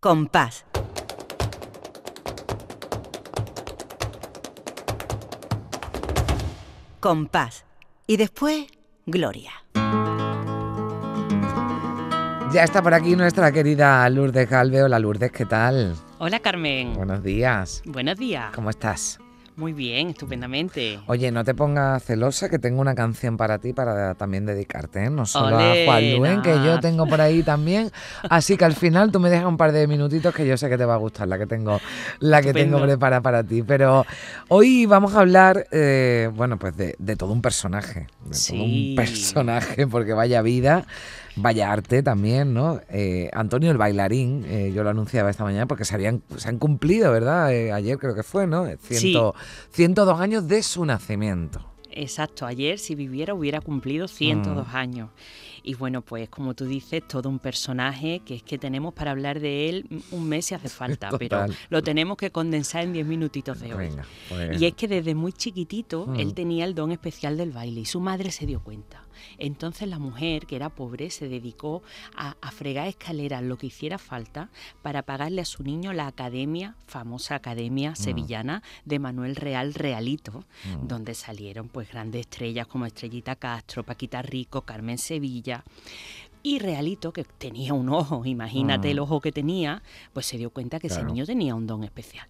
Compás. Compás. Y después, Gloria. Ya está por aquí nuestra querida Lourdes Galve. Hola Lourdes, ¿qué tal? Hola Carmen. Buenos días. Buenos días. ¿Cómo estás? Muy bien, estupendamente. Oye, no te pongas celosa que tengo una canción para ti para también dedicarte, ¿eh? no solo Olé, a Juan Luen, que yo tengo por ahí también. Así que al final tú me dejas un par de minutitos que yo sé que te va a gustar la que tengo, la que tengo preparada para ti. Pero hoy vamos a hablar, eh, bueno, pues de, de todo un personaje, de todo Sí. un personaje, porque vaya vida. Vaya arte también, ¿no? Eh, Antonio el bailarín, eh, yo lo anunciaba esta mañana porque se, habían, se han cumplido, ¿verdad? Eh, ayer creo que fue, ¿no? Ciento, 102 años de su nacimiento. Exacto, ayer si viviera hubiera cumplido Mm. 102 años. Y bueno, pues como tú dices, todo un personaje que es que tenemos para hablar de él un mes si hace falta, pero lo tenemos que condensar en 10 minutitos de hoy. Venga, pues. Y es que desde muy chiquitito Mm. él tenía el don especial del baile y su madre se dio cuenta. Entonces la mujer, que era pobre, se dedicó a, a fregar escaleras, lo que hiciera falta, para pagarle a su niño la academia, famosa academia sevillana de Manuel Real Realito, donde salieron pues grandes estrellas como Estrellita Castro, Paquita Rico, Carmen Sevilla. Y Realito, que tenía un ojo, imagínate el ojo que tenía, pues se dio cuenta que ese niño tenía un don especial.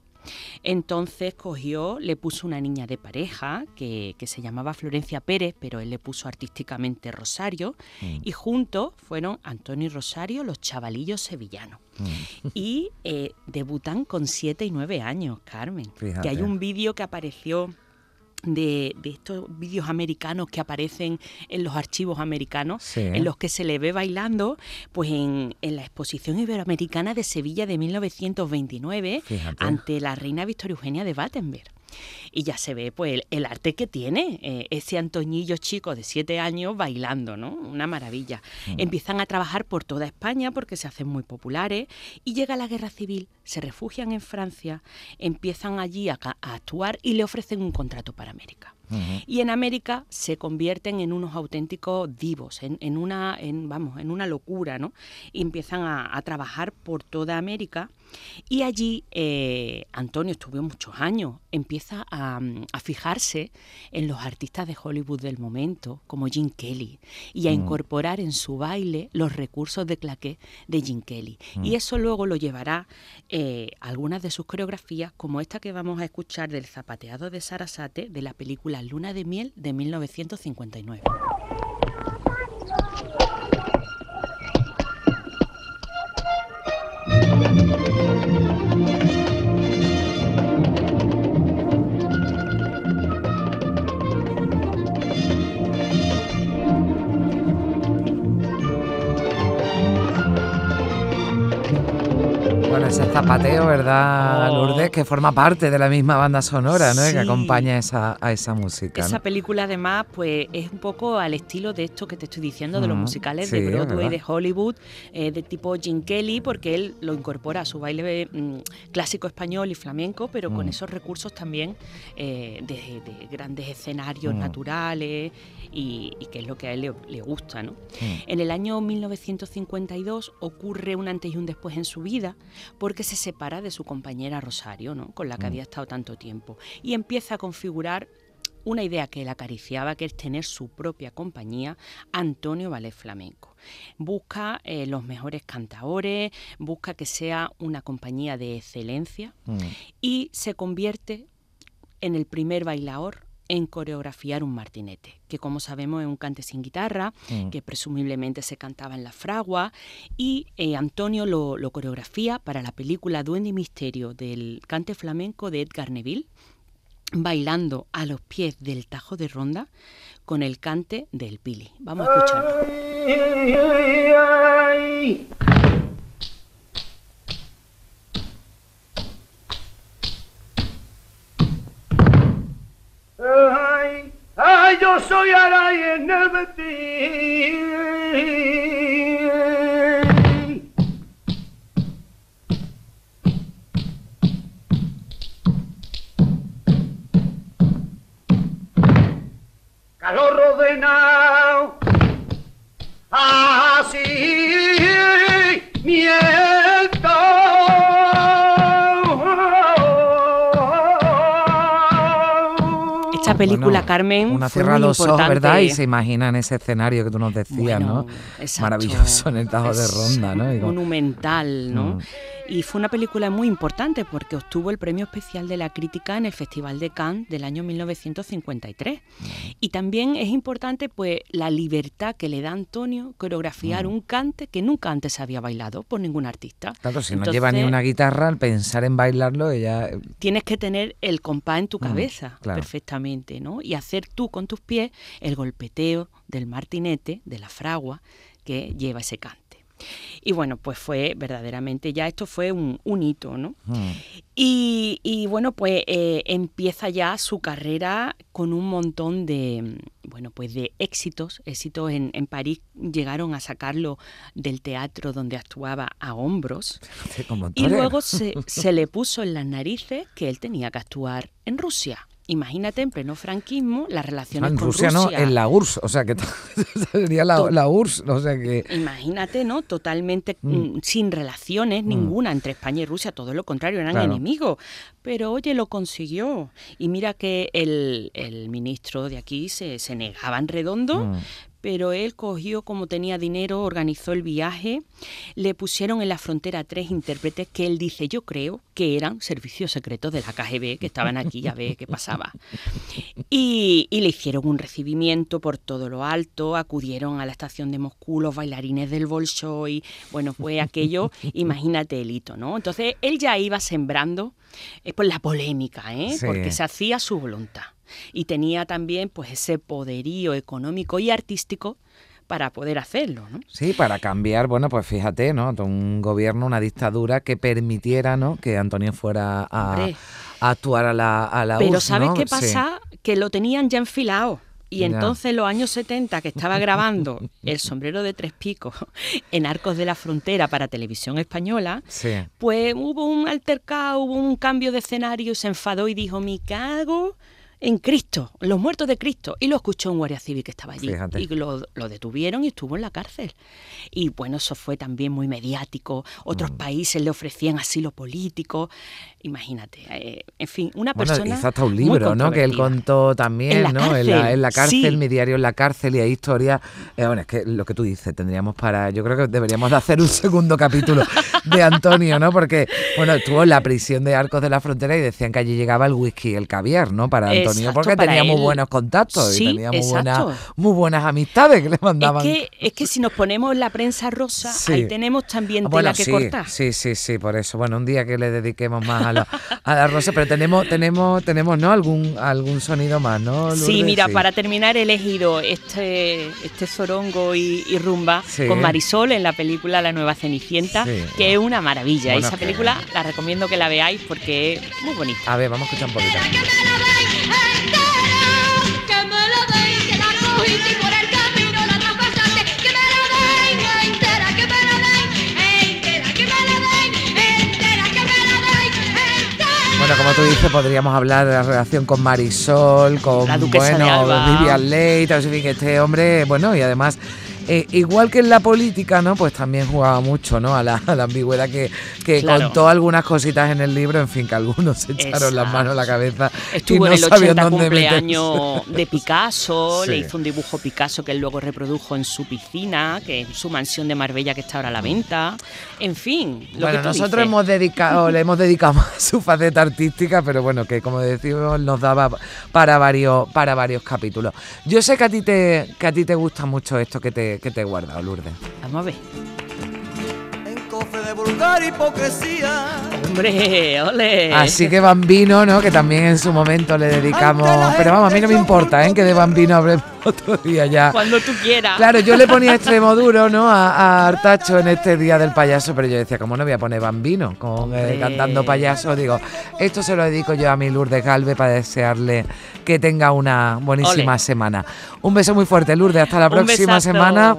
Entonces cogió, le puso una niña de pareja que, que se llamaba Florencia Pérez, pero él le puso artísticamente Rosario, y juntos fueron Antonio y Rosario los chavalillos sevillanos. Y eh, debutan con 7 y 9 años, Carmen. Fíjate. Que hay un vídeo que apareció de, de estos vídeos americanos que aparecen en los archivos americanos, Sí. en los que se le ve bailando, pues en, en la exposición iberoamericana de Sevilla de 1929, Fíjate. ante la reina Victoria Eugenia de Battenberg. Y ya se ve pues el, el arte que tiene eh, ese Antoñillo chico de siete años bailando, ¿no? Una maravilla. Empiezan a trabajar por toda España porque se hacen muy populares y llega la guerra civil, se refugian en Francia, empiezan allí a, a actuar y le ofrecen un contrato para América. Y en América se convierten en unos auténticos divos, en, en una, en, vamos, en una locura, ¿no? Y empiezan a, a trabajar por toda América. Y allí eh, Antonio estuvo muchos años, empieza a, mm, a fijarse en los artistas de Hollywood del momento, como Gene Kelly, y a incorporar en su baile los recursos de claqué de Gene Kelly. Y eso luego lo llevará eh, a algunas de sus coreografías, como esta que vamos a escuchar del zapateado de Sarasate de la película Luna de Miel de 1959. Zapateo, ¿verdad, Oh. Lourdes? Que forma parte de la misma banda sonora, ¿no? Que acompaña esa, a esa música. Esa ¿no? película además pues es un poco al estilo de esto que te estoy diciendo, de los Mm, musicales sí, de Broadway, de Hollywood, eh, de tipo Gene Kelly, porque él lo incorpora a su baile mm, clásico español y flamenco, pero con Mm. esos recursos también eh, de, de grandes escenarios naturales y, y que es lo que a él le, le gusta, ¿no? En el año 1952 ocurre un antes y un después en su vida porque se separa de su compañera Rosario, ¿no? con la que Mm. había estado tanto tiempo, y empieza a configurar una idea que él acariciaba, que es tener su propia compañía, Antonio Ballet Flamenco. Busca eh, los mejores cantadores, busca que sea una compañía de excelencia Mm. y se convierte en el primer bailador en coreografiar un martinete, que como sabemos es un cante sin guitarra, Mm. que presumiblemente se cantaba en la fragua, y eh, Antonio lo, lo coreografía para la película Duende y Misterio del cante flamenco de Edgar Neville, bailando a los pies del Tajo de Ronda con el cante del Pili. Vamos a escucharlo. Ay, yo soy Aray en el Betis. Calor ordenado, así película, Bueno, Carmen, Una fue cierra muy los ojos, importante. ¿verdad? Y se imagina en ese escenario que tú nos decías, Bueno, ¿no? exacto. Maravilloso en el Tajo de Ronda, ¿no? Con- Monumental, ¿no? Mm. Y fue una película muy importante porque obtuvo el premio especial de la crítica en el Festival de Cannes del año 1953. Mm. Y también es importante pues la libertad que le da Antonio coreografiar Mm. un cante que nunca antes se había bailado por ningún artista. Claro, si no lleva ni una guitarra, al pensar en bailarlo, ella... eh, tienes que tener el compás en tu Mm, cabeza claro. perfectamente, ¿no? Y hacer tú con tus pies el golpeteo del martinete, de la fragua que lleva ese cante. Y bueno, pues fue verdaderamente, ya esto fue un, un hito, ¿no? mm, Y, y bueno, pues eh, empieza ya su carrera con un montón de, mm, bueno, pues de éxitos. Éxitos en, en París llegaron a sacarlo del teatro donde actuaba a hombros. Y luego se, se le puso en las narices que él tenía que actuar en Rusia. Imagínate, en pleno franquismo, las relaciones en con Rusia, no, en la URSS, o sea que sería la, la URSS, o sea que... Imagínate, ¿no? Totalmente Mm. mm, sin relaciones ninguna entre España y Rusia, todo lo contrario, eran Claro. enemigos. Pero oye, lo consiguió. Y mira que el, el ministro de aquí se, se negaba en redondo, Mm. Pero él cogió, como tenía dinero, organizó el viaje, le pusieron en la frontera tres intérpretes que él dice, yo creo que eran servicios secretos de la KGB, que estaban aquí a ver qué pasaba. Y, y le hicieron un recibimiento por todo lo alto, acudieron a la estación de Moscú los bailarines del Bolshoi, bueno, fue aquello, imagínate el hito, ¿no? Entonces él ya iba sembrando eh, pues la polémica, ¿eh? Sí. Porque se hacía su voluntad. Y tenía también pues ese poderío económico y artístico para poder hacerlo, ¿no? Sí, para cambiar, bueno, pues fíjate, ¿no? Un gobierno, una dictadura que permitiera, ¿no? Que Antonio fuera a, actuar a la, a la Pero ¿sabes ¿no? qué Sí. pasa? Que lo tenían ya enfilado. Y entonces en los años 70 que estaba grabando El sombrero de tres picos en Arcos de la Frontera para televisión española, Sí. pues hubo un altercado, hubo un cambio de escenario, se enfadó y dijo, me cago en Cristo, los muertos de Cristo. Y lo escuchó un guardia civil que estaba allí. Fíjate. Y lo, lo detuvieron y estuvo en la cárcel. Y bueno, eso fue también muy mediático. Otros Mm. países le ofrecían asilo político. Imagínate. eh, en fin, una Bueno, persona. hizo hasta un muy libro, ¿no? Que él contó también, En ¿no? En la, cárcel, en la cárcel, sí. mi diario en la cárcel y hay historias. eh, bueno, es que lo que tú dices, tendríamos para. Yo creo que deberíamos de hacer un segundo capítulo de Antonio, ¿no? Porque, bueno, estuvo en la prisión de Arcos de la Frontera y decían que allí llegaba el whisky el caviar, ¿no? Para Antonio, Exacto, porque tenía muy él. buenos contactos y tenía muy buenas, muy buenas amistades que le mandaban. Es que, es que si nos ponemos la prensa rosa, Sí. ahí tenemos también tela bueno, que sí, cortar. sí, sí, sí, por eso. Bueno, un día que le dediquemos más a, la- a la rosa, pero tenemos, tenemos, tenemos, ¿no? Algún, algún sonido más, ¿no? Sí, mira, para terminar he elegido este, este zorongo y, y rumba con Marisol en la película La Nueva Cenicienta, Sí. Que es una maravilla. Bueno, Esa que- película la recomiendo que la veáis porque es muy bonita. A ver, vamos a escuchar un poquito. Bueno, como tú dices, podríamos hablar de la relación con Marisol, con La bueno, Alba. Vivian Leigh, en fin, este hombre, bueno, y además, eh, igual que en la política, ¿no? Pues también jugaba mucho, ¿no? A la, a la ambigüedad que, que Claro. contó algunas cositas en el libro, en fin, que algunos se echaron las Exacto. manos a la cabeza Estuvo y no en el sabían 80 dónde cumpleaños de Picasso, Sí. le hizo un dibujo Picasso que él luego reprodujo en su piscina, que es su mansión de Marbella que está ahora a la venta. En fin, lo Bueno, que tú nosotros dices. hemos dedicado, le hemos dedicado más a su faceta artística, pero bueno, que como decimos, nos daba para varios, para varios capítulos. Yo sé que a ti te, que a ti te gusta mucho esto que te, que te he guardado, Lourdes. Vamos a ver. De vulgar hipocresía. Hombre, ole. Así que Bambino, ¿no? Que también en su momento le dedicamos. Pero vamos, a mí no me importa, ¿eh? Que de Bambino hablemos otro día ya. Cuando tú quieras. Claro, yo le ponía extremo duro, ¿no? A, a Artacho en este día del payaso, pero yo decía, ¿cómo no voy a poner bambino? Con, eh, cantando payaso. Digo, esto se lo dedico yo a mi Lourdes Galve para desearle que tenga una buenísima Ole. semana. Un beso muy fuerte, Lourdes. Hasta la Un próxima besazo. semana.